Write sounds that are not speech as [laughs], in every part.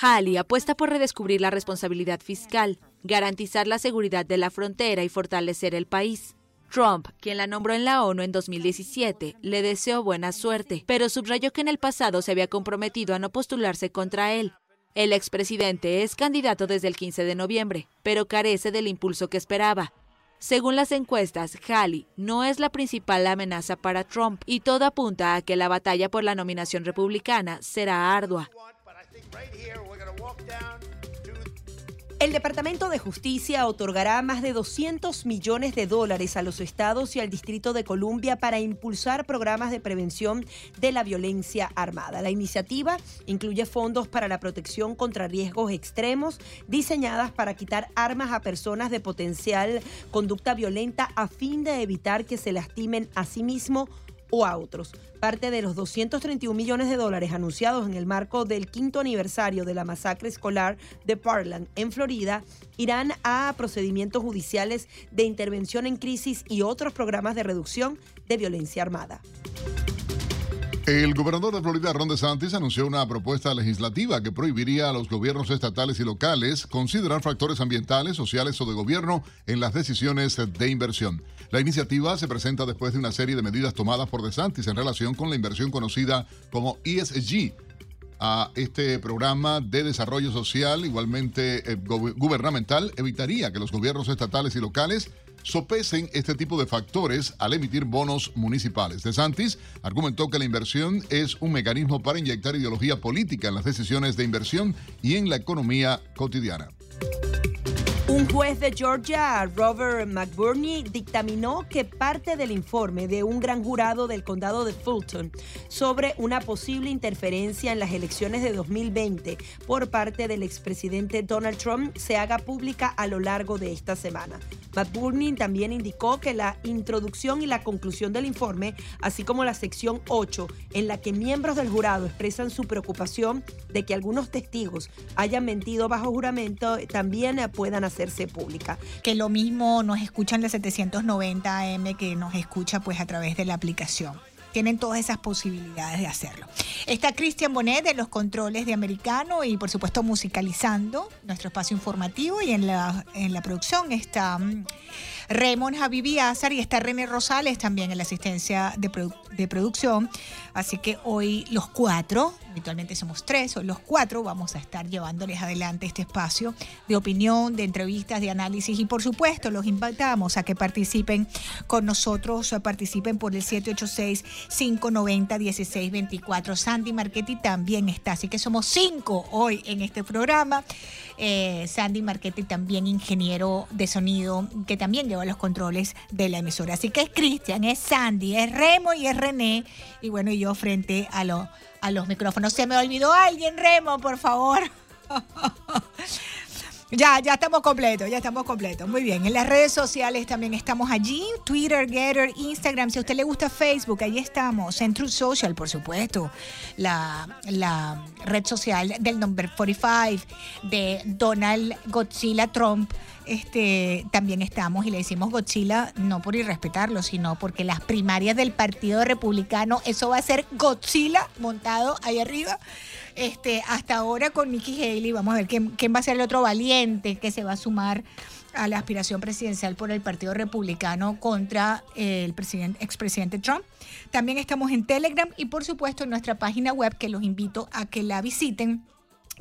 Halley apuesta por redescubrir la responsabilidad fiscal, garantizar la seguridad de la frontera y fortalecer el país. Trump, quien la nombró en la ONU en 2017, le deseó buena suerte, pero subrayó que en el pasado se había comprometido a no postularse contra él. El expresidente es candidato desde el 15 de noviembre, pero carece del impulso que esperaba. Según las encuestas, Halley no es la principal amenaza para Trump y todo apunta a que la batalla por la nominación republicana será ardua. El Departamento de Justicia otorgará más de 200 millones de dólares a los estados y al Distrito de Columbia para impulsar programas de prevención de la violencia armada. La iniciativa incluye fondos para la protección contra riesgos extremos, diseñadas para quitar armas a personas de potencial conducta violenta a fin de evitar que se lastimen a sí mismos o a otros. Parte de los 231 millones de dólares anunciados en el marco del quinto aniversario de la masacre escolar de Parkland en Florida irán a procedimientos judiciales de intervención en crisis y otros programas de reducción de violencia armada. El gobernador de Florida, Ron DeSantis, anunció una propuesta legislativa que prohibiría a los gobiernos estatales y locales considerar factores ambientales, sociales o de gobierno en las decisiones de inversión. La iniciativa se presenta después de una serie de medidas tomadas por DeSantis en relación con la inversión conocida como ESG, a este programa de desarrollo social, igualmente eh, gubernamental, evitaría que los gobiernos estatales y locales sopesen este tipo de factores al emitir bonos municipales. De Santis argumentó que la inversión es un mecanismo para inyectar ideología política en las decisiones de inversión y en la economía cotidiana. Un juez de Georgia, Robert McBurney, dictaminó que parte del informe de un gran jurado del condado de Fulton sobre una posible interferencia en las elecciones de 2020 por parte del expresidente Donald Trump se haga pública a lo largo de esta semana. McBurney también indicó que la introducción y la conclusión del informe, así como la sección 8, en la que miembros del jurado expresan su preocupación de que algunos testigos hayan mentido bajo juramento, también puedan hacer pública. Que lo mismo nos escuchan de 790 AM que nos escucha pues a través de la aplicación tienen todas esas posibilidades de hacerlo. Está Cristian Bonet de los controles de Americano y por supuesto musicalizando nuestro espacio informativo y en la, en la producción está mm, Raymond Javibi Azar y está René Rosales también en la asistencia de, de producción. Así que hoy los cuatro, habitualmente somos tres, hoy los cuatro vamos a estar llevándoles adelante este espacio de opinión, de entrevistas, de análisis y por supuesto los invitamos a que participen con nosotros, participen por el 786-590-1624. Sandy Marchetti también está, así que somos cinco hoy en este programa. Eh, Sandy Marchetti también ingeniero de sonido que también lleva los controles de la emisora. Así que es Cristian, es Sandy, es Remo y es René. Y bueno, y yo frente a, a los micrófonos. Se me olvidó alguien, Remo, por favor. [laughs] Ya, ya estamos completos, ya estamos completos. Muy bien. En las redes sociales también estamos allí. Twitter, Getter, Instagram. Si a usted le gusta Facebook, ahí estamos. En Social, por supuesto. La, la red social del number 45 de Donald Godzilla Trump. Este, también estamos y le decimos Godzilla no por irrespetarlo, sino porque las primarias del Partido Republicano, eso va a ser Godzilla montado ahí arriba. Este, hasta ahora con Nikki Haley, vamos a ver quién, quién va a ser el otro valiente que se va a sumar a la aspiración presidencial por el Partido Republicano contra el presidente, expresidente Trump. También estamos en Telegram y por supuesto en nuestra página web que los invito a que la visiten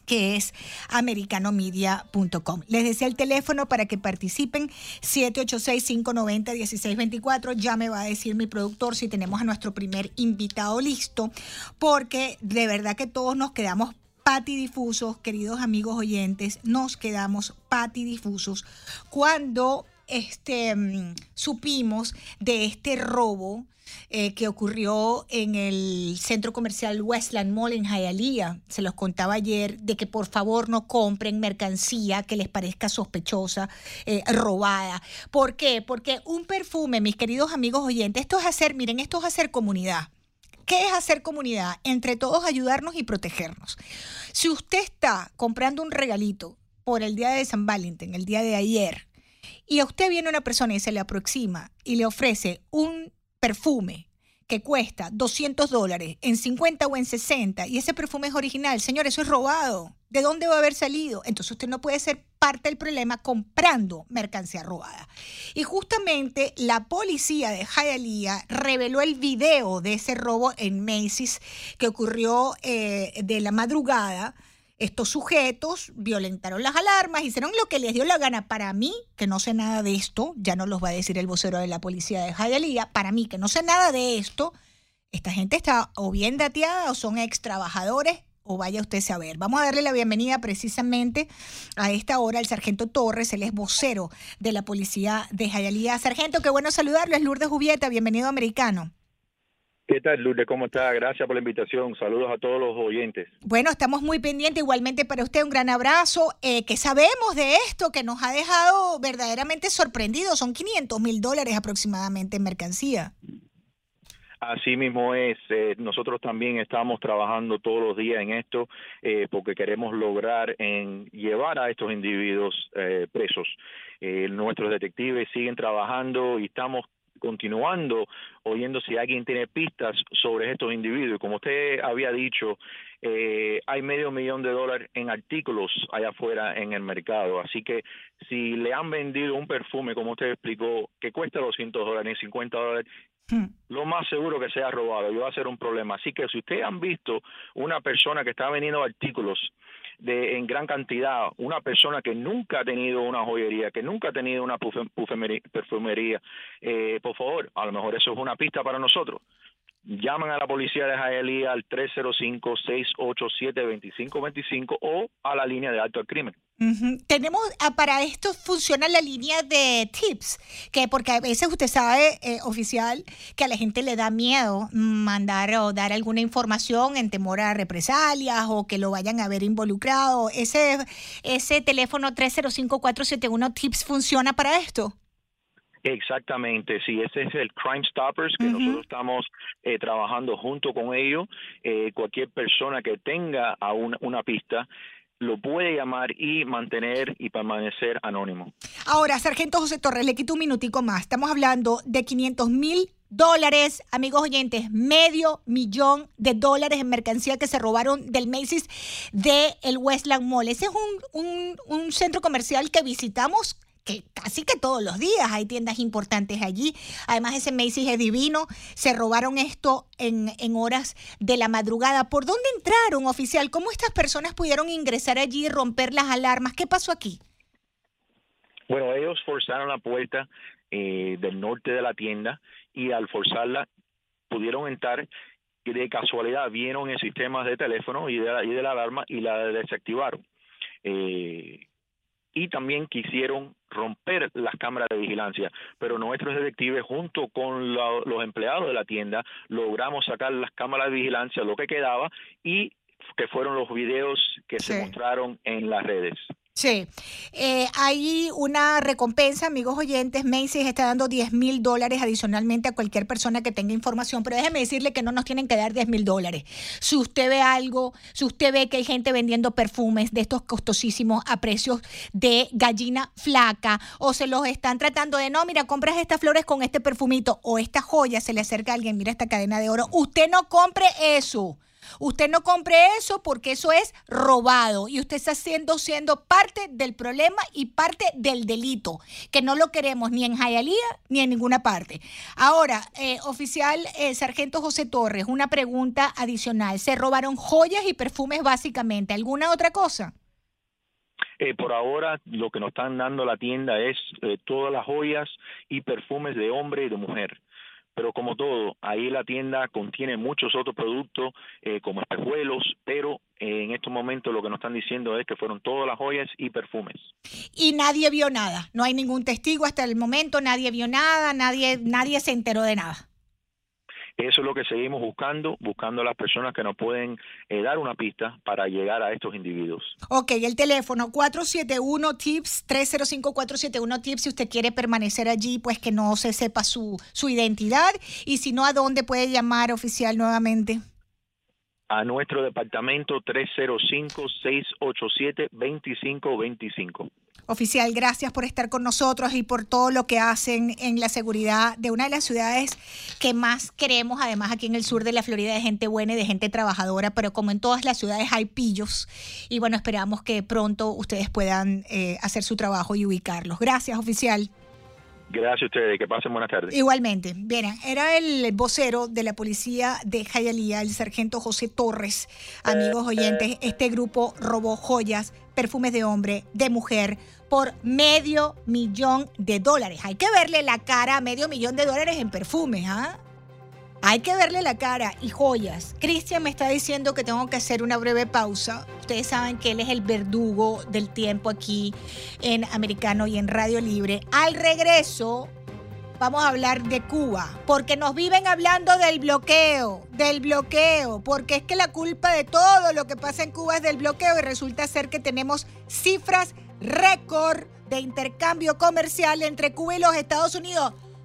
que es americanomedia.com. Les decía el teléfono para que participen, 786-590-1624. Ya me va a decir mi productor si tenemos a nuestro primer invitado listo, porque de verdad que todos nos quedamos patidifusos, queridos amigos oyentes, nos quedamos patidifusos cuando este, mm, supimos de este robo eh, que ocurrió en el centro comercial Westland Mall en Hialeah. Se los contaba ayer de que por favor no compren mercancía que les parezca sospechosa, eh, robada. ¿Por qué? Porque un perfume, mis queridos amigos oyentes, esto es hacer, miren, esto es hacer comunidad. ¿Qué es hacer comunidad? Entre todos ayudarnos y protegernos. Si usted está comprando un regalito por el día de San Valentín, el día de ayer, y a usted viene una persona y se le aproxima y le ofrece un perfume que cuesta 200 dólares en 50 o en 60 y ese perfume es original, señor, eso es robado. ¿De dónde va a haber salido? Entonces usted no puede ser parte del problema comprando mercancía robada. Y justamente la policía de Hialeah reveló el video de ese robo en Macy's que ocurrió eh, de la madrugada estos sujetos violentaron las alarmas, hicieron lo que les dio la gana. Para mí, que no sé nada de esto, ya no los va a decir el vocero de la policía de Hialeah, para mí, que no sé nada de esto, esta gente está o bien dateada o son ex trabajadores o vaya usted a saber. Vamos a darle la bienvenida precisamente a esta hora al sargento Torres, él es vocero de la policía de Hialeah. Sargento, qué bueno saludarlo, es Lourdes Jubieta, bienvenido americano. ¿Qué tal, Lourdes? ¿Cómo está? Gracias por la invitación. Saludos a todos los oyentes. Bueno, estamos muy pendientes. Igualmente para usted un gran abrazo. Eh, ¿Qué sabemos de esto que nos ha dejado verdaderamente sorprendidos? Son 500 mil dólares aproximadamente en mercancía. Así mismo es. Eh, nosotros también estamos trabajando todos los días en esto eh, porque queremos lograr en llevar a estos individuos eh, presos. nuestros detectives siguen trabajando y estamos continuando oyendo si alguien tiene pistas sobre estos individuos. Como usted había dicho, eh, hay medio millón de dólares en artículos allá afuera en el mercado. Así que si le han vendido un perfume, como usted explicó, que cuesta 200 dólares, 50 dólares, hmm. lo más seguro que sea robado y va a ser un problema. Así que si ustedes han visto una persona que está vendiendo artículos de, en gran cantidad, una persona que nunca ha tenido una joyería, que nunca ha tenido una perfumería, eh, por favor, a lo mejor eso es una pista para nosotros llaman a la policía de Hialeah al 305-687-2525 o a la línea de alto al crimen. Tenemos, ah, para esto funciona la línea de tips, que porque a veces usted sabe, eh, oficial, que a la gente le da miedo mandar o dar alguna información en temor a represalias o que lo vayan a ver involucrado. Ese, ese teléfono 305-471 tips funciona para esto. Exactamente, sí, ese es el Crime Stoppers que nosotros estamos eh, trabajando junto con ellos. Eh, cualquier persona que tenga a una, pista lo puede llamar y mantener y permanecer anónimo. Ahora, Sargento José Torres, le quito un minutico más. Estamos hablando de 500 mil dólares, amigos oyentes, medio millón de dólares en mercancía que se robaron del Macy's de el Westland Mall. Ese es un, un, un centro comercial que visitamos que casi que todos los días hay tiendas importantes allí. Además, ese Macy's es divino. Se robaron esto en, en horas de la madrugada. ¿Por dónde entraron, oficial? ¿Cómo estas personas pudieron ingresar allí y romper las alarmas? ¿Qué pasó aquí? Bueno, ellos forzaron la puerta eh, del norte de la tienda y al forzarla pudieron entrar y de casualidad vieron el sistema de teléfono y de la, y de la alarma y la desactivaron. Eh, y también quisieron romper las cámaras de vigilancia, pero nuestros detectives junto con los empleados de la tienda logramos sacar las cámaras de vigilancia, lo que quedaba, y que fueron los videos que se mostraron en las redes. Sí, eh, hay una recompensa, amigos oyentes. Macy's está dando 10 mil dólares adicionalmente a cualquier persona que tenga información, pero déjeme decirle que no nos tienen que dar 10 mil dólares. Si usted ve algo, si usted ve que hay gente vendiendo perfumes de estos costosísimos a precios de gallina flaca, o se los están tratando de no, mira, compras estas flores con este perfumito, o esta joya, se le acerca a alguien, mira esta cadena de oro, usted no compre eso. Usted no compre eso porque eso es robado y usted está siendo, siendo parte del problema y parte del delito, que no lo queremos ni en Jayalía ni en ninguna parte. Ahora, eh, oficial eh, Sargento José Torres, una pregunta adicional. ¿Se robaron joyas y perfumes básicamente? ¿Alguna otra cosa? Eh, por ahora lo que nos están dando la tienda es todas las joyas y perfumes de hombre y de mujer pero como todo, ahí la tienda contiene muchos otros productos eh, como espejuelos, pero en estos momentos lo que nos están diciendo es que fueron todas las joyas y perfumes. Y nadie vio nada, no hay ningún testigo hasta el momento, nadie vio nada, nadie, nadie se enteró de nada. Eso es lo que seguimos buscando, buscando a las personas que nos pueden eh, dar una pista para llegar a estos individuos. Ok, el teléfono 471-TIPS, 305-471-TIPS, si usted quiere permanecer allí, pues que no se sepa su, su identidad. Y si no, ¿a dónde puede llamar oficial nuevamente? A nuestro departamento 305-687-2525. Oficial, gracias por estar con nosotros y por todo lo que hacen en la seguridad de una de las ciudades que más queremos, además aquí en el sur de la Florida, de gente buena y de gente trabajadora, pero como en todas las ciudades hay pillos. Y bueno, esperamos que pronto ustedes puedan eh, hacer su trabajo y ubicarlos. Gracias, oficial. Gracias a ustedes, que pasen buenas tardes. Igualmente. Bien, era el vocero de la policía de Jayalía, el sargento José Torres. Amigos oyentes, este grupo robó joyas, perfumes de hombre, de mujer, por medio millón de dólares. Hay que verle la cara a medio millón de dólares en perfumes, ¿ah? Hay que verle la cara y joyas. Cristian me está diciendo que tengo que hacer una breve pausa. Ustedes saben que él es el verdugo del tiempo aquí en Americano y en Radio Libre. Al regreso vamos a hablar de Cuba, porque nos viven hablando del bloqueo, del bloqueo, porque es que la culpa de todo lo que pasa en Cuba es del bloqueo y resulta ser que tenemos cifras récord de intercambio comercial entre Cuba y los Estados Unidos.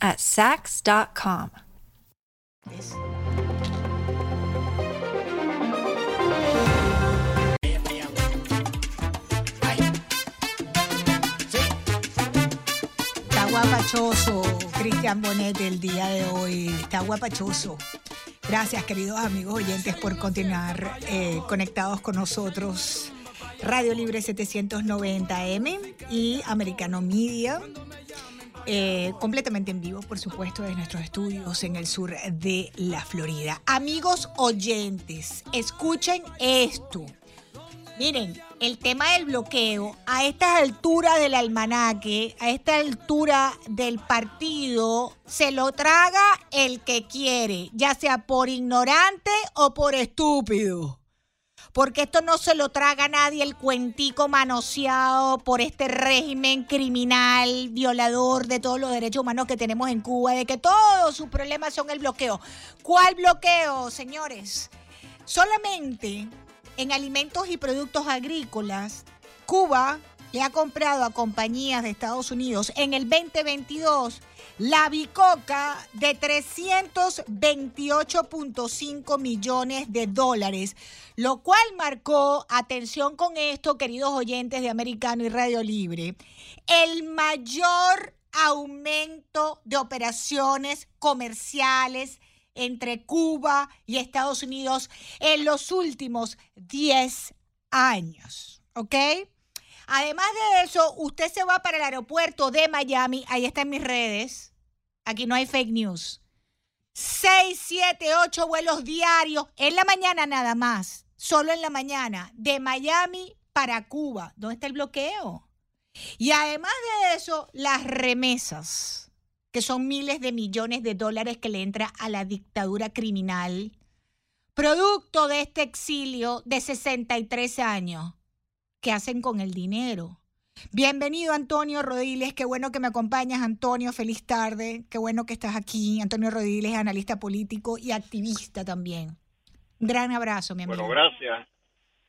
at Sax.com. Está guapachoso, Cristian Bonet, el día de hoy. Está guapachoso. Gracias, queridos amigos oyentes, por continuar eh, conectados con nosotros. Radio Libre 790M y Americano Media. Eh, completamente en vivo, por supuesto, de nuestros estudios en el sur de la Florida. Amigos oyentes, escuchen esto. Miren, el tema del bloqueo, a esta altura del almanaque, a esta altura del partido, se lo traga el que quiere, ya sea por ignorante o por estúpido. Porque esto no se lo traga nadie el cuentico manoseado por este régimen criminal, violador de todos los derechos humanos que tenemos en Cuba, de que todos sus problemas son el bloqueo. ¿Cuál bloqueo, señores? Solamente en alimentos y productos agrícolas, Cuba le ha comprado a compañías de Estados Unidos en el 2022 la bicoca de 328.5 millones de dólares, lo cual marcó, atención con esto, queridos oyentes de Americano y Radio Libre, el mayor aumento de operaciones comerciales entre Cuba y Estados Unidos en los últimos 10 años. ¿Ok? Además de eso, usted se va para el aeropuerto de Miami, ahí está en mis redes, aquí no hay fake news. 6, 7, 8 vuelos diarios en la mañana nada más, solo en la mañana, de Miami para Cuba. ¿Dónde está el bloqueo? Y además de eso, las remesas, que son miles de millones de dólares que le entra a la dictadura criminal, producto de este exilio de 63 años. ¿Qué hacen con el dinero? Bienvenido Antonio Rodiles, qué bueno que me acompañas Antonio, feliz tarde, qué bueno que estás aquí. Antonio Rodiles es analista político y activista también. Gran abrazo, mi amigo. Bueno, gracias.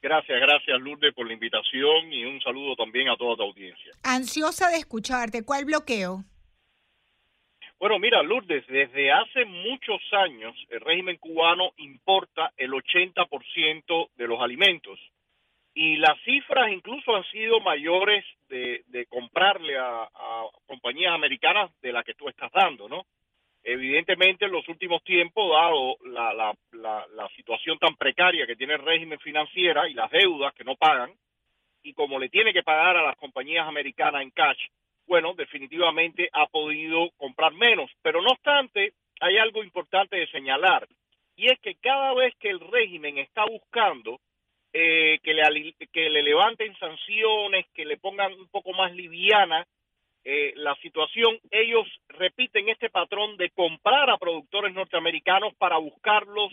Gracias, gracias Lourdes por la invitación y un saludo también a toda tu audiencia. Ansiosa de escucharte, ¿cuál bloqueo? Bueno, mira Lourdes, desde hace muchos años el régimen cubano importa el 80% de los alimentos y las cifras incluso han sido mayores de, comprarle a, compañías americanas de la que tú estás dando, ¿no? evidentemente en los últimos tiempos, dado la, la, la, situación tan precaria que tiene el régimen financiera y las deudas que no pagan, y como le tiene que pagar a las compañías americanas en cash, bueno, definitivamente ha podido comprar menos. Pero no obstante, hay algo importante de señalar, y es que cada vez que el régimen está buscando eh, que, le, que le levanten sanciones, que le pongan un poco más liviana eh, la situación, ellos repiten este patrón de comprar a productores norteamericanos para buscarlos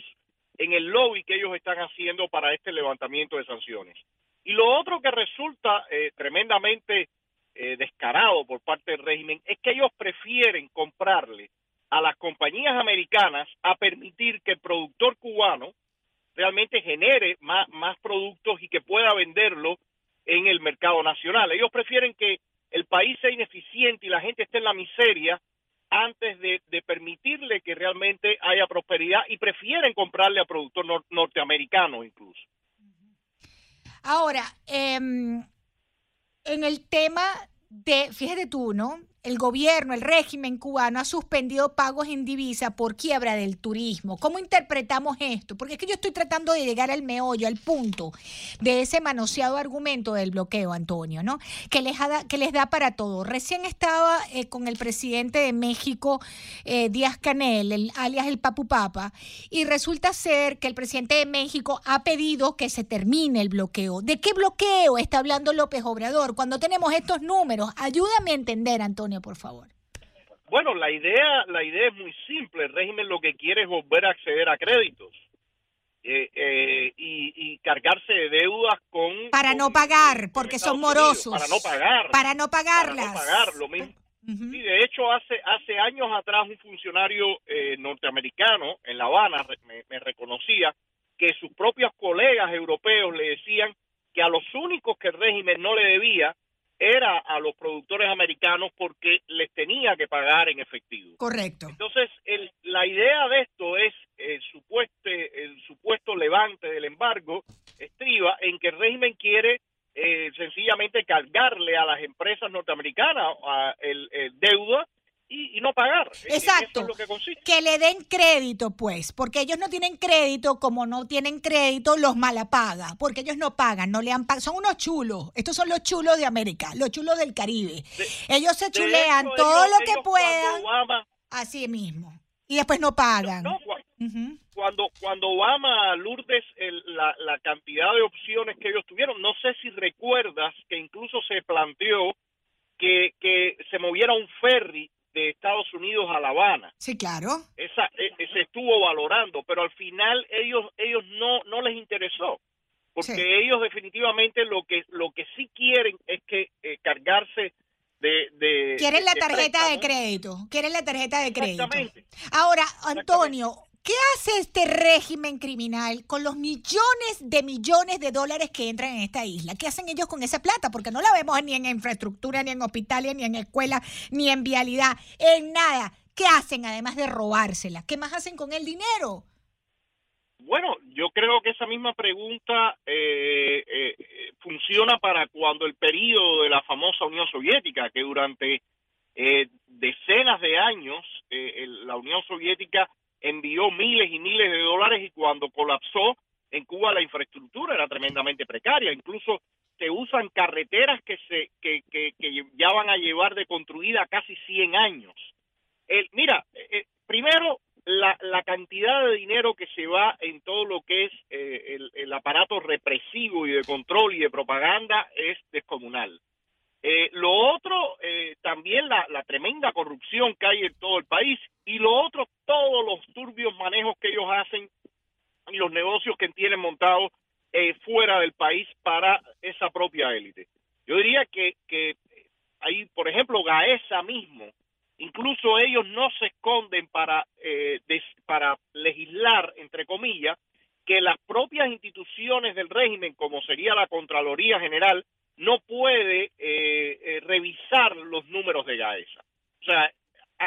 en el lobby que ellos están haciendo para este levantamiento de sanciones. Y lo otro que resulta eh, tremendamente eh, descarado por parte del régimen es que ellos prefieren comprarle a las compañías americanas a permitir que el productor cubano realmente genere más, más productos y que pueda venderlo en el mercado nacional. Ellos prefieren que el país sea ineficiente y la gente esté en la miseria antes de, permitirle que realmente haya prosperidad y prefieren comprarle a productor norteamericano incluso. Ahora, em, en el tema de, fíjate tú, ¿no? El gobierno, el régimen cubano ha suspendido pagos en divisa por quiebra del turismo. ¿Cómo interpretamos esto? Porque es que yo estoy tratando de llegar al meollo, al punto de ese manoseado argumento del bloqueo, Antonio, ¿no? Que les, da, que les da para todo. Recién estaba eh, con el presidente de México, eh, Díaz Canel, el, alias el Papu Papa, y resulta ser que el presidente de México ha pedido que se termine el bloqueo. ¿De qué bloqueo está hablando López Obrador? Cuando tenemos estos números, ayúdame a entender, Antonio por favor? Bueno, la idea, la idea es muy simple. El régimen lo que quiere es volver a acceder a créditos eh, eh, y, cargarse de deudas con... Para no pagar, porque son morosos. para no pagar. Para no pagarlas. Para no pagar, lo mismo. de hecho, hace, hace años atrás un funcionario eh, norteamericano en La Habana me reconocía que sus propios colegas europeos le decían que a los únicos que el régimen no le debía era a los productores americanos porque les tenía que pagar en efectivo. Correcto. Entonces, el, la idea de esto es el supuesto, el supuesto levante del embargo estriba en que el régimen quiere eh, sencillamente cargarle a las empresas norteamericanas a el, el deuda y, no pagar. Exacto. que, le den crédito, pues, porque ellos no tienen crédito, como no tienen crédito, los malapaga, porque ellos no pagan, no le han Son unos chulos. Estos son los chulos de América, los chulos del Caribe. ellos se chulean todo lo que puedan. así mismo. Y después no pagan. cuando, cuando Obama, Lourdes, la, la cantidad de opciones que ellos tuvieron, no sé si recuerdas que incluso se planteó que, que se moviera un ferry de Estados Unidos a La Habana. Sí, claro. Esa, e, se estuvo valorando, pero al final ellos ellos no no les interesó, porque ellos definitivamente lo que lo que sí quieren es que eh, cargarse de, de, quieren la tarjeta de, crédito, quieren la tarjeta de crédito. Ahora, Antonio, ¿Qué hace este régimen criminal con los millones de millones de dólares que entran en esta isla? ¿Qué hacen ellos con esa plata? Porque no la vemos ni en infraestructura, ni en hospitales, ni en escuelas, ni en vialidad, en nada. ¿Qué hacen además de robársela? ¿Qué más hacen con el dinero? Bueno, yo creo que esa misma pregunta eh, eh, funciona para cuando el periodo de la famosa Unión Soviética, que durante eh, decenas de años la Unión Soviética envió miles y miles de dólares y cuando colapsó en Cuba la infraestructura era tremendamente precaria, incluso se usan carreteras que se que, que, ya van a llevar de construida casi 100 años. El, mira, eh, eh, primero la, la cantidad de dinero que se va en todo lo que es eh, el, el aparato represivo y de control y de propaganda es descomunal. Eh, lo otro, eh, también la, tremenda corrupción que hay en todo el país. Y lo otro, todos los turbios manejos que ellos hacen y los negocios que tienen montados eh, fuera del país para esa propia élite. Yo diría que, que hay, por ejemplo, Gaesa mismo, incluso ellos no se esconden para, para legislar, entre comillas, que las propias instituciones del régimen, como sería la Contraloría General, no puede eh, eh, revisar los números de Gaesa. O sea,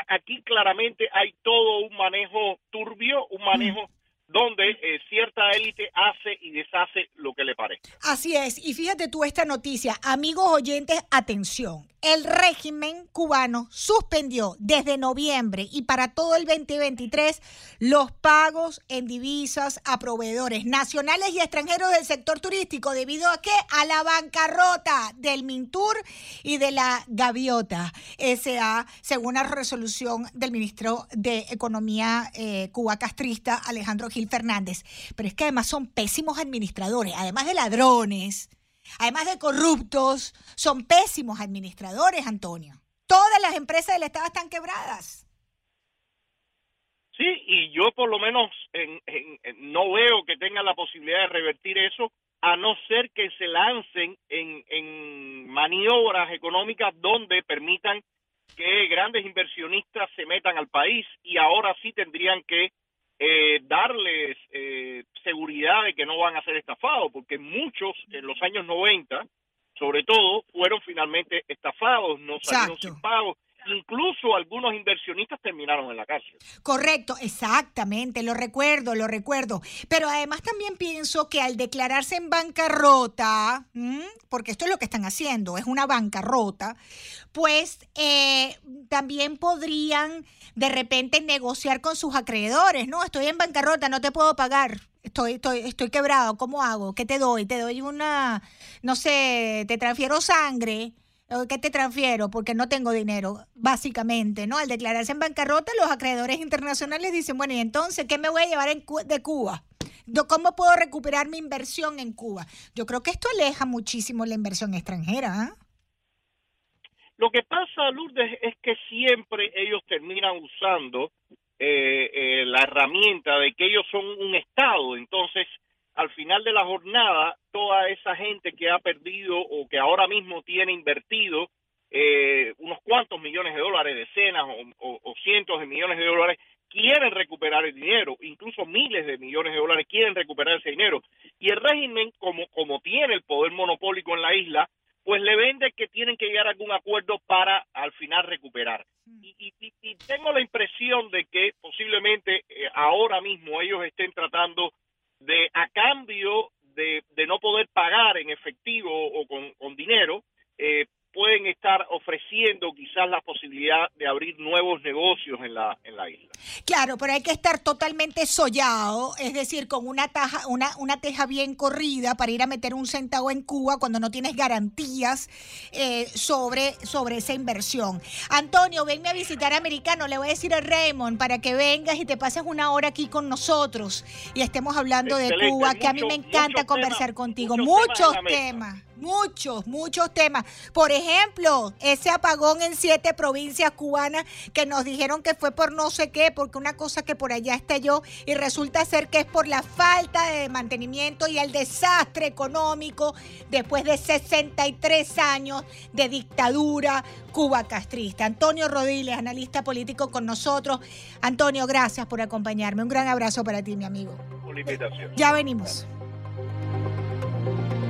aquí claramente hay todo un manejo turbio, un manejo donde eh, cierta élite hace y deshace lo que le parece. Así es, y fíjate tú esta noticia, amigos oyentes, atención el régimen cubano suspendió desde noviembre y para todo el 2023 los pagos en divisas a proveedores nacionales y extranjeros del sector turístico debido a qué? A la bancarrota del Mintur y de la Gaviota SA, según la resolución del ministro de Economía eh, Cuba castrista Alejandro Gil Fernández. Pero es que además son pésimos administradores, además de ladrones además de corruptos, son pésimos administradores, Antonio. Todas las empresas del Estado están quebradas. Sí, y yo por lo menos no veo que tengan la posibilidad de revertir eso, a no ser que se lancen en maniobras económicas donde permitan que grandes inversionistas se metan al país y ahora sí tendrían que eh, darles eh, seguridad de que no van a ser estafados, porque muchos en los años 90, sobre todo, fueron finalmente estafados, no salieron sin pagos incluso algunos inversionistas terminaron en la cárcel. Correcto, exactamente, lo recuerdo, lo recuerdo. Pero además también pienso que al declararse en bancarrota, porque esto es lo que están haciendo, es una bancarrota, pues eh, también podrían de repente negociar con sus acreedores, ¿no? Estoy en bancarrota, no te puedo pagar. Estoy, estoy, estoy quebrado, ¿cómo hago? ¿Qué te doy? Te doy una, no sé, te transfiero sangre, ¿Qué te transfiero? Porque no tengo dinero, básicamente, ¿no? Al declararse en bancarrota, los acreedores internacionales dicen, bueno, ¿y entonces qué me voy a llevar de Cuba? ¿Cómo puedo recuperar mi inversión en Cuba? Yo creo que esto aleja muchísimo la inversión extranjera. ¿ah? Lo que pasa, Lourdes, es que siempre ellos terminan usando eh, eh, la herramienta de que ellos son un Estado. Entonces, al final de la jornada, toda esa gente que ha perdido o que ahora mismo tiene invertido eh, unos cuantos millones de dólares, decenas o, cientos de millones de dólares, quieren recuperar el dinero, incluso miles de millones de dólares quieren recuperar ese dinero. Y el régimen, como, como tiene el poder monopólico en la isla, pues le vende que tienen que llegar a algún acuerdo para al final recuperar. Y, tengo la impresión de que posiblemente eh, ahora mismo ellos estén tratando de a cambio de, de no poder pagar en efectivo o con, con dinero, estar ofreciendo quizás la posibilidad de abrir nuevos negocios en la, en la isla. Claro, pero hay que estar totalmente sollado, es decir, con una, taja, una, una teja bien corrida para ir a meter un centavo en Cuba cuando no tienes garantías eh, sobre, sobre esa inversión. Antonio, venme a visitar Americano, le voy a decir a Raymond para que vengas y te pases una hora aquí con nosotros y estemos hablando de Cuba, que a mí me encanta conversar contigo. Muchos, temas muchos, muchos temas. Por ejemplo, ese apagón en siete provincias cubanas que nos dijeron que fue por no sé qué, porque una cosa que por allá estalló y resulta ser que es por la falta de mantenimiento y el desastre económico después de 63 años de dictadura cuba castrista. Antonio Rodiles, analista político con nosotros. Antonio, gracias por acompañarme. Un gran abrazo para ti, mi amigo. Invitación. Ya venimos. Gracias,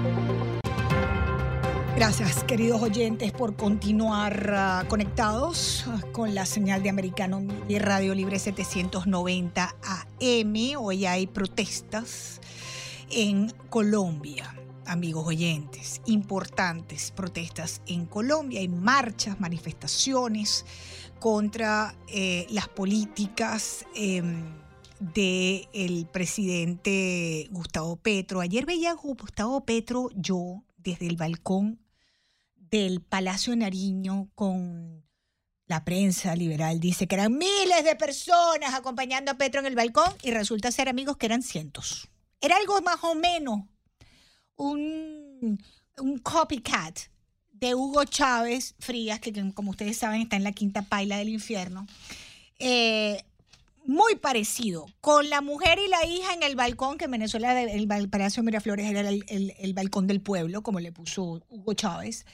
queridos oyentes, por continuar ah, conectados ah, con la señal de Americano y Radio Libre 790 AM. Hoy hay protestas en Colombia, amigos oyentes, importantes protestas en Colombia. Hay marchas, manifestaciones contra eh, las políticas. Em, del presidente Gustavo Petro. Ayer veía a Gustavo Petro yo desde el balcón del Palacio Nariño con la prensa liberal. Dice que eran miles de personas acompañando a Petro en el balcón y resulta ser amigos que eran cientos. Era algo más o menos un, un copycat de Hugo Chávez Frías, que como ustedes saben está en la quinta paila del infierno. Eh, muy parecido, con la mujer y la hija en el balcón, que en Venezuela el, Palacio Miraflores era el, balcón del pueblo, como le puso Hugo Chávez,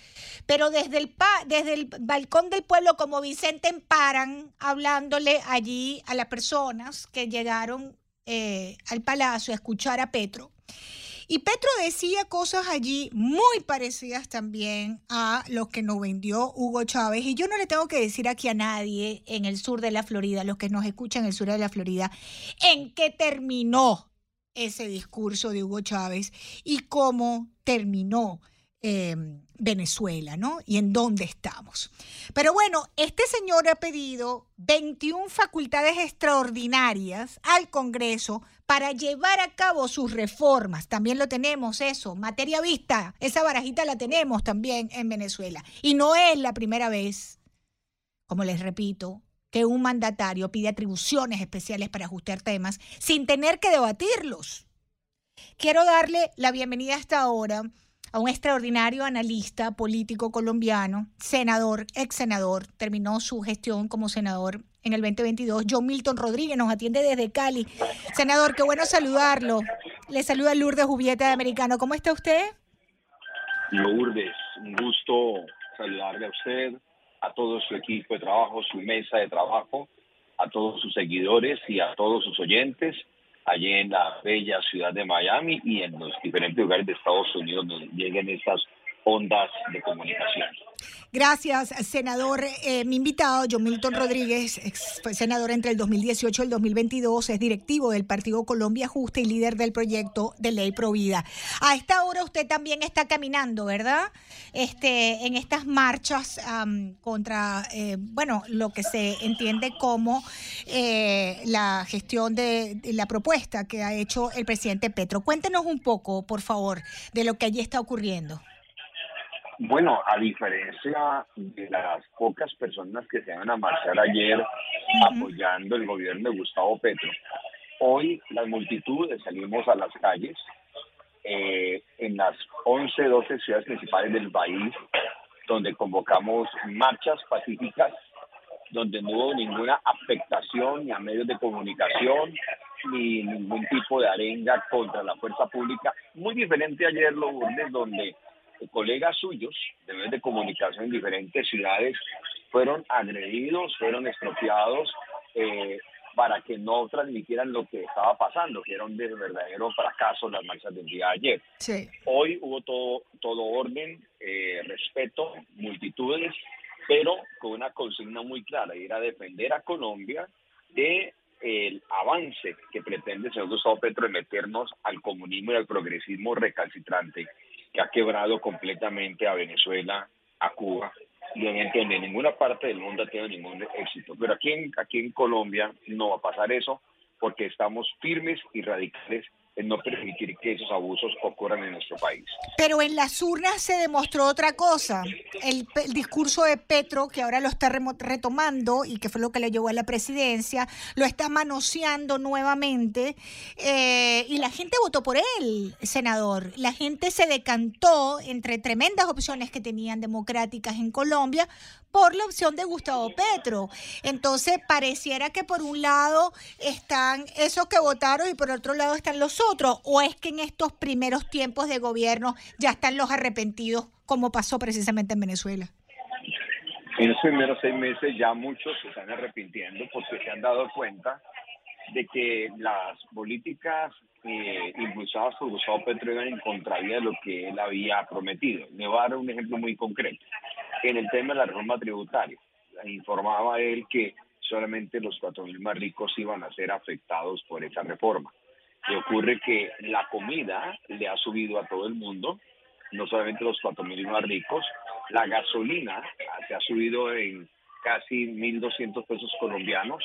pero desde el, desde el balcón del pueblo, como Vicente Emparan, hablándole allí a las personas que llegaron eh, al palacio a escuchar a Petro. Y Petro decía cosas allí muy parecidas también a lo que nos vendió Hugo Chávez. Y yo no le tengo que decir aquí a nadie en el sur de la Florida, los que nos escuchan en el sur de la Florida, en qué terminó ese discurso de Hugo Chávez y cómo terminó eh, Venezuela, ¿no? Y en dónde estamos. Pero bueno, este señor ha pedido 21 facultades extraordinarias al Congreso para llevar a cabo sus reformas. También lo tenemos eso, materia vista, esa barajita la tenemos también en Venezuela. Y no es la primera vez, como les repito, que un mandatario pide atribuciones especiales para ajustar temas sin tener que debatirlos. Quiero darle la bienvenida hasta ahora a un extraordinario analista político colombiano, senador, ex senador, terminó su gestión como senador en el 2022. John Milton Rodríguez nos atiende desde Cali. Senador, qué bueno saludarlo. Le saluda Lourdes Jubieta de Americano. ¿Cómo está usted? Lourdes, un gusto saludarle a usted, a todo su equipo de trabajo, su mesa de trabajo, a todos sus seguidores y a todos sus oyentes allí en la bella ciudad de Miami y en los diferentes lugares de Estados Unidos donde lleguen estas ondas de comunicación. Gracias, senador. Eh, mi invitado, John Milton Rodríguez, fue senador entre el 2018 y el 2022, es directivo del Partido Colombia Justa y líder del proyecto de ley Provida. A esta hora usted también está caminando, ¿verdad? Este, en estas marchas contra, eh, bueno, lo que se entiende como eh, la gestión de la propuesta que ha hecho el presidente Petro. Cuéntenos un poco, por favor, de lo que allí está ocurriendo. Bueno, a diferencia de las pocas personas que se van a marchar ayer apoyando el gobierno de Gustavo Petro, hoy las multitudes salimos a las calles eh, en las 11, 12 ciudades principales del país, donde convocamos marchas pacíficas, donde no hubo ninguna afectación ni a medios de comunicación, ni ningún tipo de arenga contra la fuerza pública. Muy diferente ayer, lo donde colegas suyos de medios de comunicación en diferentes ciudades fueron agredidos, fueron expropiados eh, para que no transmitieran lo que estaba pasando, que era un verdadero fracaso las marchas del día de ayer. Hoy hubo todo, todo orden, eh, respeto, multitudes, pero con una consigna muy clara, ir a defender a Colombia de el avance que pretende el señor Gustavo Petro de meternos al comunismo y al progresismo recalcitrante que ha quebrado completamente a Venezuela, a Cuba, y obviamente en ninguna parte del mundo ha tenido ningún éxito. Pero aquí en, aquí en Colombia no va a pasar eso porque estamos firmes y radicales en no permitir que esos abusos ocurran en nuestro país. Pero en las urnas se demostró otra cosa. El, discurso de Petro, que ahora lo está retomando y que fue lo que le llevó a la presidencia, lo está manoseando nuevamente eh, y la gente votó por él, senador. La gente se decantó entre tremendas opciones que tenían democráticas en Colombia por la opción de Gustavo Petro. Entonces, pareciera que por un lado están esos que votaron y por otro lado están los otros, o es que en estos primeros tiempos de gobierno ya están los arrepentidos, como pasó precisamente en Venezuela. En los primeros seis meses ya muchos se están arrepintiendo porque se han dado cuenta de que las políticas eh, impulsadas por Gustavo Petro iban en contravía de lo que él había prometido. Le voy a dar un ejemplo muy concreto. En el tema de la reforma tributaria, informaba él que solamente los cuatro mil más ricos iban a ser afectados por esa reforma. Y ocurre que la comida le ha subido a todo el mundo, no solamente los cuatro mil más ricos, la gasolina se ha subido en casi 1.200 pesos colombianos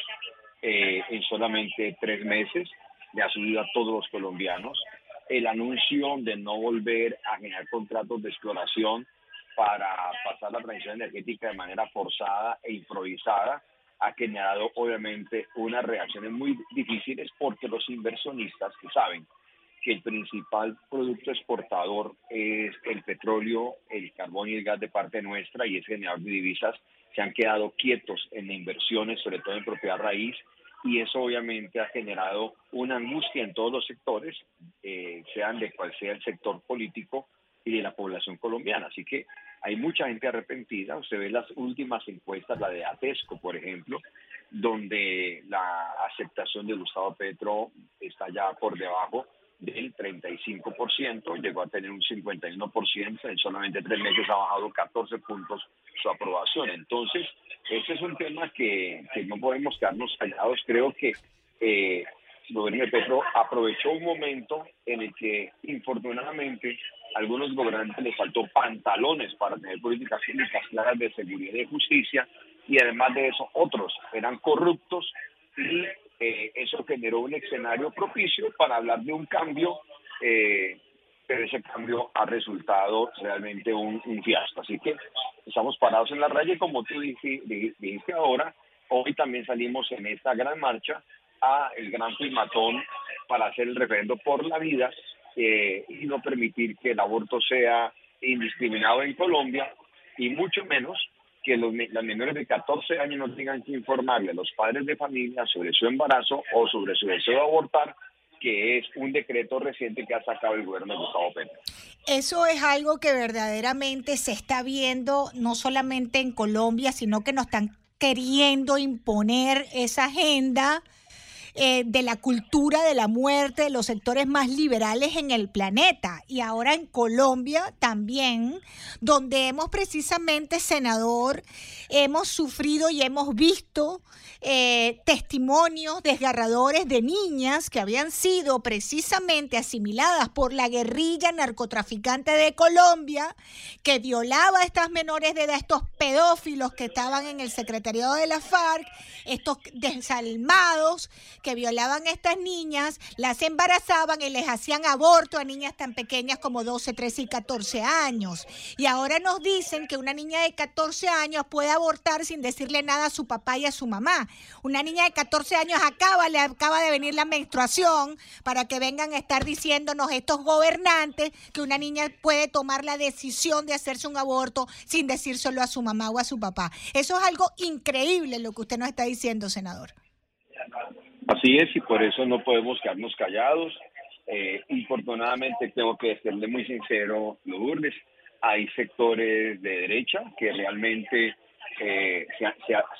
eh, en solamente tres meses, le ha subido a todos los colombianos. El anuncio de no volver a generar contratos de exploración para pasar la transición energética de manera forzada e improvisada ha generado obviamente unas reacciones muy difíciles porque los inversionistas que saben que el principal producto exportador es el petróleo, el carbón y el gas de parte nuestra y es generador de divisas, se han quedado quietos en inversiones, sobre todo en propiedad raíz, y eso obviamente ha generado una angustia en todos los sectores, eh, sean de cual sea el sector político y de la población colombiana. Así que hay mucha gente arrepentida. Usted ve las últimas encuestas, la de ATESCO, por ejemplo, donde la aceptación de Gustavo Petro está ya por debajo del 35%, llegó a tener un 51%, en solamente tres meses ha bajado 14 puntos su aprobación. Entonces, ese es un tema que, no podemos quedarnos callados. Creo que eh, de Petro aprovechó un momento en el que, infortunadamente, a algunos gobernantes les faltó pantalones para tener políticas públicas claras de seguridad y de justicia, y además de eso, otros eran corruptos y eh, eso generó un escenario propicio para hablar de un cambio, eh, pero ese cambio ha resultado realmente un, fiasco. Así que estamos parados en la raya y como tú dijiste, ahora, hoy también salimos en esta gran marcha a el gran primatón para hacer el referendo por la vida eh, y no permitir que el aborto sea indiscriminado en Colombia y mucho menos que los, las menores de 14 años no tengan que informarle a los padres de familia sobre su embarazo o sobre su deseo de abortar, que es un decreto reciente que ha sacado el gobierno de Gustavo Petro. Eso es algo que verdaderamente se está viendo no solamente en Colombia, sino que nos están queriendo imponer esa agenda eh, de la cultura de la muerte de los sectores más liberales en el planeta. Y ahora en Colombia también, donde hemos precisamente, senador, hemos sufrido y hemos visto eh, testimonios desgarradores de niñas que habían sido precisamente asimiladas por la guerrilla narcotraficante de Colombia, que violaba a estas menores de edad, estos pedófilos que estaban en el secretariado de la FARC, estos desalmados que violaban a estas niñas, las embarazaban y les hacían aborto a niñas tan pequeñas como 12, 13 y 14 años. Y ahora nos dicen que una niña de 14 años puede abortar sin decirle nada a su papá y a su mamá. Una niña de 14 años acaba, le acaba de venir la menstruación para que vengan a estar diciéndonos estos gobernantes que una niña puede tomar la decisión de hacerse un aborto sin decírselo a su mamá o a su papá. Eso es algo increíble lo que usted nos está diciendo, senador. Así es, y por eso no podemos quedarnos callados. Eh, infortunadamente, tengo que serle muy sincero, Lourdes, hay sectores de derecha que realmente eh,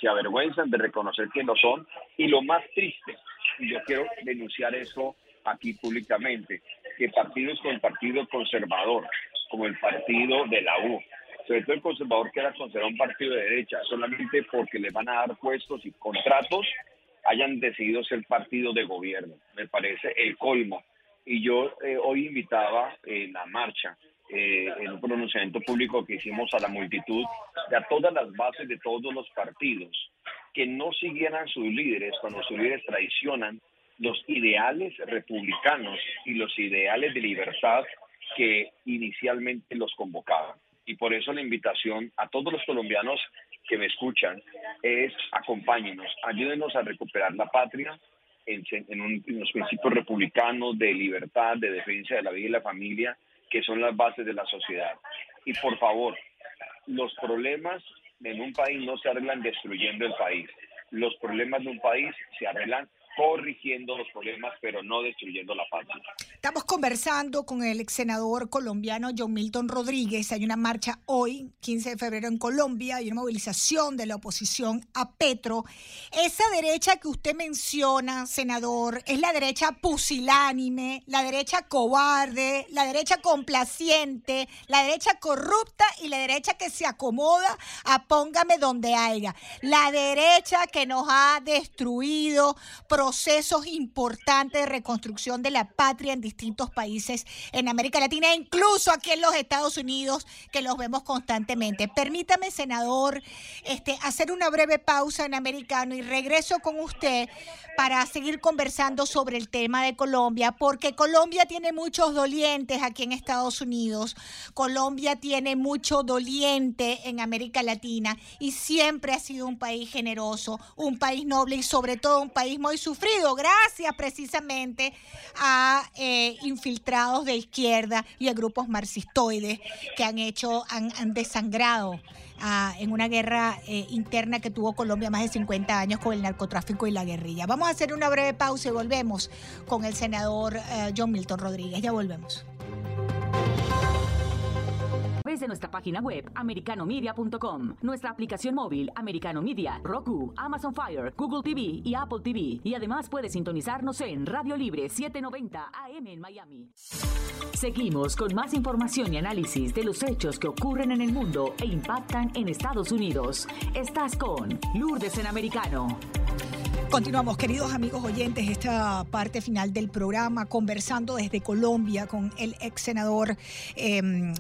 se, avergüenzan de reconocer que no son. Y lo más triste, y yo quiero denunciar eso aquí públicamente, que partidos como el Partido Conservador, como el Partido de la U, sobre todo el conservador que era considerado un partido de derecha, solamente porque le van a dar puestos y contratos, hayan decidido ser partido de gobierno. Me parece el colmo. Y yo eh, hoy invitaba en la marcha eh, en un pronunciamiento público que hicimos a la multitud, de a todas las bases de todos los partidos, que no siguieran sus líderes cuando sus líderes traicionan los ideales republicanos y los ideales de libertad que inicialmente los convocaban. Y por eso la invitación a todos los colombianos que me escuchan es acompáñenos, ayúdenos a recuperar la patria en, en, en los principios republicanos de libertad, de defensa de la vida y la familia que son las bases de la sociedad. Y por favor, los problemas en un país no se arreglan destruyendo el país. Los problemas de un país se arreglan corrigiendo los problemas, pero no destruyendo la patria. Estamos conversando con el ex senador colombiano John Milton Rodríguez. Hay una marcha hoy, 15 de febrero, en Colombia. Hay una movilización de la oposición a Petro. Esa derecha que usted menciona, senador, es la derecha pusilánime, la derecha cobarde, la derecha complaciente, la derecha corrupta y la derecha que se acomoda a póngame donde haya. La derecha que nos ha destruido procesos importantes de reconstrucción de la patria en distintos países en América Latina incluso aquí en los Estados Unidos, que los vemos constantemente. Permítame, senador, este, hacer una breve pausa en americano y regreso con usted para seguir conversando sobre el tema de Colombia, porque Colombia tiene muchos dolientes aquí en Estados Unidos, Colombia tiene mucho doliente en América Latina y siempre ha sido un país generoso, un país noble y sobre todo un país muy sufrido gracias precisamente a eh, infiltrados de izquierda y a grupos marxistoides que han hecho, han, desangrado ah, en una guerra eh, interna que tuvo Colombia más de 50 años con el narcotráfico y la guerrilla. Vamos a hacer una breve pausa y volvemos con el senador eh, John Milton Rodríguez. Ya volvemos. De nuestra página web americanomedia.com, nuestra aplicación móvil Americano Media, Roku, Amazon Fire, Google TV y Apple TV. Y además puedes sintonizarnos en Radio Libre 790 AM en Miami. Seguimos con más información y análisis de los hechos que ocurren en el mundo e impactan en Estados Unidos. Estás con Lourdes en Americano. Continuamos, queridos amigos oyentes, esta parte final del programa, conversando desde Colombia con el ex senador. Em,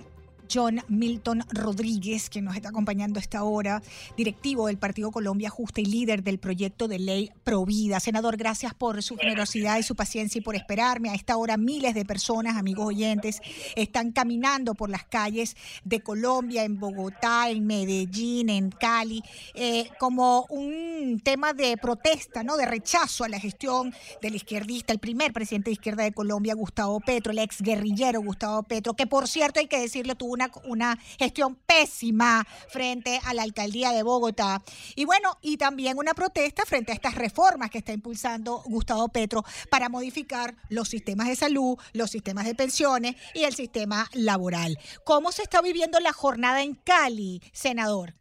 John Milton Rodríguez, que nos está acompañando a esta hora, directivo del Partido Colombia Justa y líder del proyecto de ley Provida. Senador, gracias por su generosidad y su paciencia y por esperarme. A esta hora miles de personas, amigos oyentes, están caminando por las calles de Colombia, en Bogotá, en Medellín, en Cali, eh, como un tema de protesta, ¿no? de rechazo a la gestión del izquierdista, el primer presidente de izquierda de Colombia, Gustavo Petro, el ex guerrillero Gustavo Petro, que por cierto hay que decirlo, tuvo una, gestión pésima frente a la alcaldía de Bogotá. Y bueno, y también una protesta frente a estas reformas que está impulsando Gustavo Petro para modificar los sistemas de salud, los sistemas de pensiones y el sistema laboral. ¿Cómo se está viviendo la jornada en Cali, senador?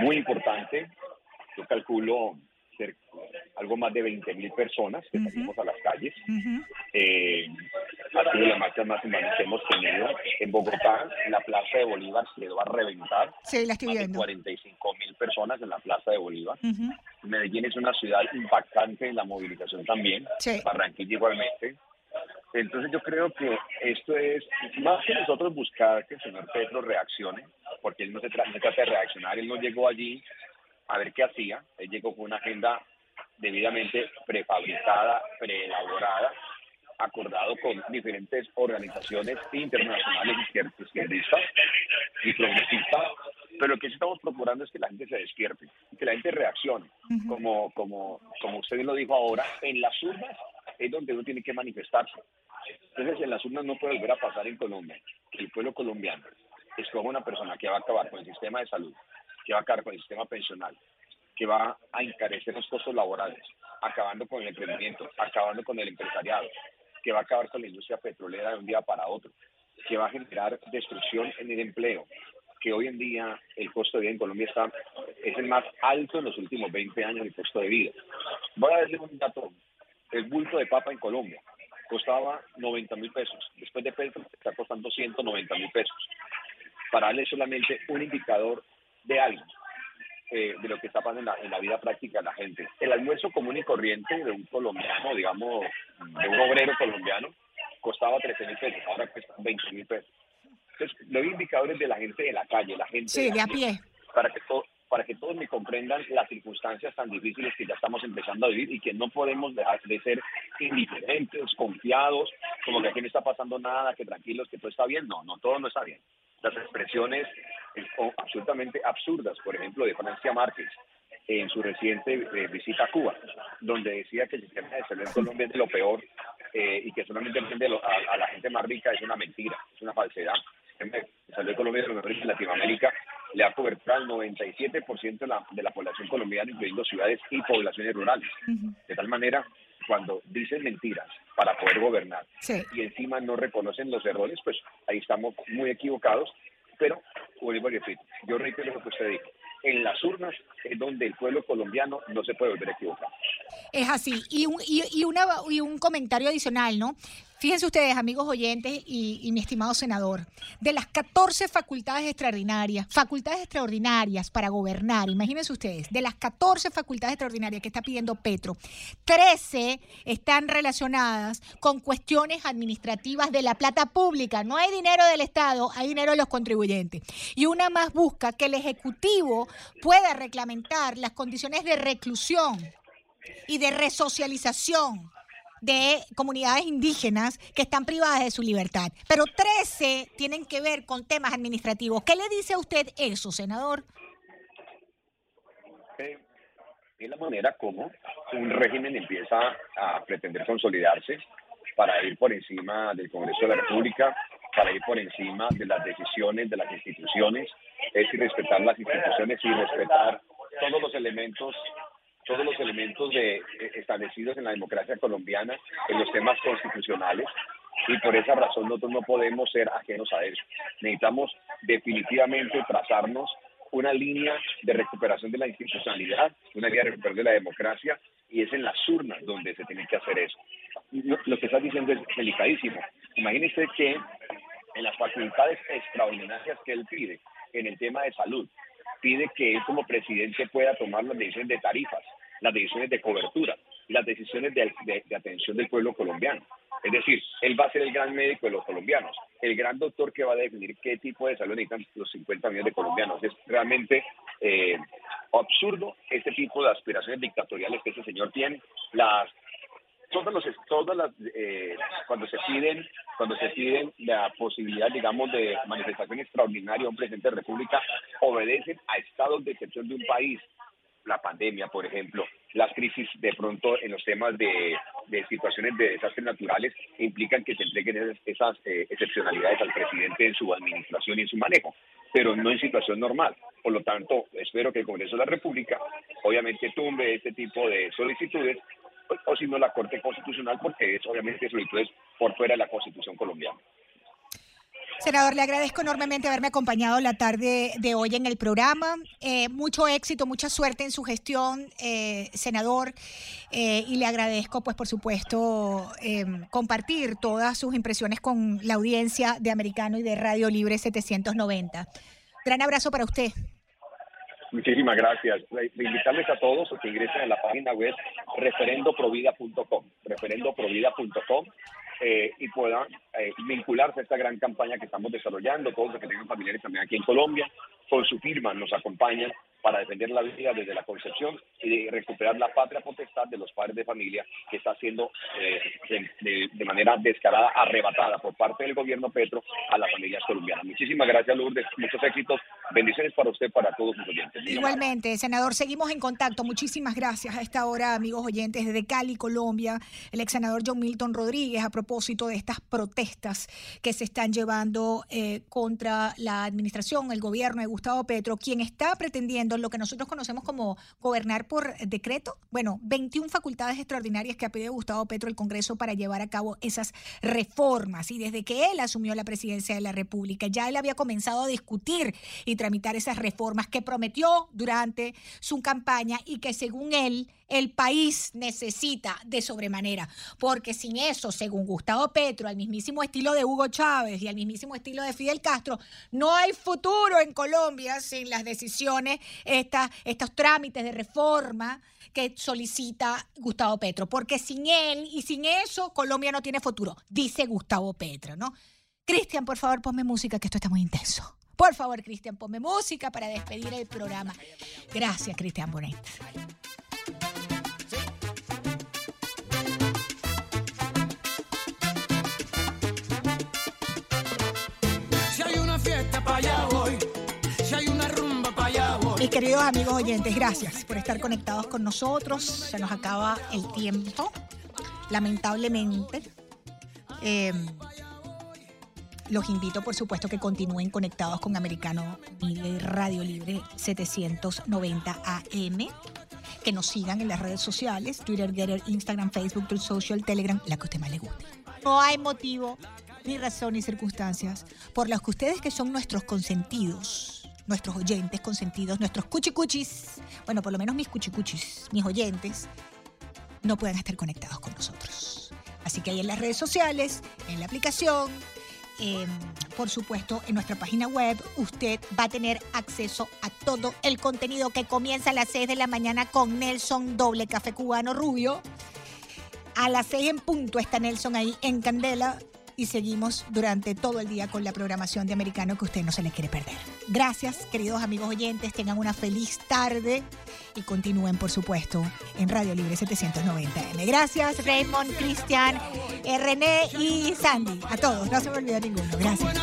Muy importante. Yo calculo algo más de 20 mil personas que salimos a las calles. eh, ha sido la marcha más humanitaria que hemos tenido. En Bogotá, la Plaza de Bolívar se quedó a reventar. Sí, la estoy más viendo. de 45 mil personas en la Plaza de Bolívar. Medellín es una ciudad impactante en la movilización también. Sí. Barranquilla igualmente. Entonces yo creo que esto es, más que nosotros buscar que el señor Petro reaccione, porque él no se, tra- no se trata de reaccionar, él no llegó allí a ver qué hacía, él llegó con una agenda debidamente prefabricada, preelaborada, acordado con diferentes organizaciones internacionales izquier- izquierdistas y progresistas, pero lo que estamos procurando es que la gente se despierte, que la gente reaccione, como, como, como usted lo dijo ahora, en las urnas es donde uno tiene que manifestarse. Entonces, en las urnas no puede volver a pasar en Colombia que el pueblo colombiano escoja una persona que va a acabar con el sistema de salud, que va a acabar con el sistema pensional, que va a encarecer los costos laborales, acabando con el emprendimiento, acabando con el empresariado, que va a acabar con la industria petrolera de un día para otro, que va a generar destrucción en el empleo, que hoy en día el costo de vida en Colombia está, es el más alto en los últimos 20 años el costo de vida. Voy a darle un dato. El bulto de papa en Colombia costaba 90 mil pesos. Después de Petro está costando 190 mil pesos. Para darle solamente un indicador de algo, eh, de lo que está pasando en la, en la vida práctica de la gente. El almuerzo común y corriente de un colombiano, digamos, de un obrero colombiano, costaba 13 mil pesos, ahora cuesta 20 mil pesos. Entonces, doy indicadores de la gente de la calle, la gente Sí, de a pie. para que todo para que todos me comprendan las circunstancias tan difíciles que ya estamos empezando a vivir y que no podemos dejar de ser indiferentes, confiados, como que aquí no está pasando nada, que tranquilos, que todo está bien. No, no, todo no está bien. Las expresiones eh, absolutamente absurdas, por ejemplo, de Francia Márquez en su reciente eh, visita a Cuba, donde decía que el sistema de salud en Colombia es de lo peor eh, y que solamente depende de lo- a, a la gente más rica, es una mentira, es una falsedad. El sistema de salud de Colombia es de lo mejor en Latinoamérica, le da cobertura al 97% de la, de la población colombiana, incluyendo ciudades y poblaciones rurales. De tal manera, cuando dicen mentiras para poder gobernar Sí. y encima no reconocen los errores, pues ahí estamos muy equivocados. Pero, vuelvo y repito, yo reitero lo que usted dijo. En las urnas es donde el pueblo colombiano no se puede volver a equivocar. Es así. Y un, y, y una, y un comentario adicional, ¿no? Fíjense ustedes, amigos oyentes y, mi estimado senador, de las 14 facultades extraordinarias, facultades extraordinarias para gobernar, imagínense ustedes, de las 14 facultades extraordinarias que está pidiendo Petro, 13 están relacionadas con cuestiones administrativas de la plata pública. No hay dinero del Estado, hay dinero de los contribuyentes. Y una más busca que el Ejecutivo pueda reglamentar las condiciones de reclusión y de resocialización de comunidades indígenas que están privadas de su libertad. Pero 13 tienen que ver con temas administrativos. ¿Qué le dice a usted eso, senador? Eh, es la manera como un régimen empieza a pretender consolidarse para ir por encima del Congreso de la República, para ir por encima de las decisiones de las instituciones, es decir, respetar las instituciones y respetar todos los elementos todos los elementos de, eh, establecidos en la democracia colombiana en los temas constitucionales y por esa razón nosotros no podemos ser ajenos a eso. Necesitamos definitivamente trazarnos una línea de recuperación de la institucionalidad, una línea de recuperación de la democracia, y es en las urnas donde se tiene que hacer eso. Lo, que estás diciendo es delicadísimo. Imagínese que en las facultades extraordinarias que él pide, en el tema de salud, pide que él como presidente pueda tomar las decisiones de tarifas, las decisiones de cobertura las decisiones de, atención del pueblo colombiano. Es decir, él va a ser el gran médico de los colombianos, el gran doctor que va a definir qué tipo de salud necesitan los 50 millones de colombianos. Es realmente eh, absurdo este tipo de aspiraciones dictatoriales que ese señor tiene. Las todas los todas las eh, cuando se piden cuando se piden la posibilidad digamos de manifestación extraordinaria a un presidente de república obedecen a estados de excepción de un país la pandemia, por ejemplo, las crisis de pronto en los temas de, situaciones de desastres naturales implican que se entreguen esas, eh, excepcionalidades al presidente en su administración y en su manejo, pero no en situación normal. Por lo tanto, espero que el Congreso de la República obviamente tumbe este tipo de solicitudes o, si no la Corte Constitucional porque es obviamente solicitudes por fuera de la Constitución colombiana. Senador, le agradezco enormemente haberme acompañado la tarde de hoy en el programa. Eh, mucho éxito, mucha suerte en su gestión, eh, senador, eh, y le agradezco, pues, por supuesto, compartir todas sus impresiones con la audiencia de Americano y de Radio Libre 790. Gran abrazo para usted. Muchísimas gracias. Invitarles a todos a que ingresen a la página web referendoprovida.com, referendoprovida.com eh, y puedan eh, vincularse a esta gran campaña que estamos desarrollando, todos los que tengan familiares también aquí en Colombia, con su firma nos acompañan para defender la vida desde la concepción y recuperar la patria potestad de los padres de familia que está siendo eh, de, manera descarada arrebatada por parte del gobierno Petro a las familias colombianas. Muchísimas gracias Lourdes, muchos éxitos, bendiciones para usted, para todos sus oyentes. Igualmente, senador, seguimos en contacto. Muchísimas gracias a esta hora, amigos oyentes, desde Cali, Colombia, el ex senador John Milton Rodríguez, a propósito de estas protestas que se están llevando eh, contra la administración, el gobierno de Gustavo Petro, quien está pretendiendo lo que nosotros conocemos como gobernar por decreto. Bueno, 21 facultades extraordinarias que ha pedido Gustavo Petro el Congreso para llevar a cabo esas reformas. Y desde que él asumió la presidencia de la República, ya él había comenzado a discutir y tramitar esas reformas que prometió durante su campaña y que según él el país necesita de sobremanera, porque sin eso, según Gustavo Petro, al mismísimo estilo de Hugo Chávez y al mismísimo estilo de Fidel Castro, no hay futuro en Colombia sin las decisiones, estos trámites de reforma que solicita Gustavo Petro, porque sin él y sin eso Colombia no tiene futuro, dice Gustavo Petro, ¿no? Cristian, por favor, ponme música, que esto está muy intenso. Por favor, Cristian, ponme música para despedir el programa. Gracias, Cristian Bonet. Mis queridos amigos oyentes, gracias por estar conectados con nosotros. Se nos acaba el tiempo, lamentablemente. Em, los invito, por supuesto, que continúen conectados con Americano Radio Libre 790 AM. Que nos sigan en las redes sociales, Twitter, Getter, Instagram, Facebook, Truth Social, Telegram, la que usted más le guste. No hay motivo, ni razón, ni circunstancias por las que ustedes que son nuestros consentidos nuestros oyentes consentidos, nuestros cuchicuchis, bueno, por lo menos mis cuchicuchis, mis oyentes, no puedan estar conectados con nosotros. Así que ahí en las redes sociales, en la aplicación, em, por supuesto, en nuestra página web, usted va a tener acceso a todo el contenido que comienza a las 6 de la mañana con Nelson Doble Café Cubano Rubio. A las 6 en punto está Nelson ahí en Candela y seguimos durante todo el día con la programación de Americano que usted no se les quiere perder. Gracias, queridos amigos oyentes, tengan una feliz tarde y continúen, por supuesto, en Radio Libre 790M. Gracias, Raymond, Cristian, René y Sandy. A todos, no se me olvide ninguno. Gracias.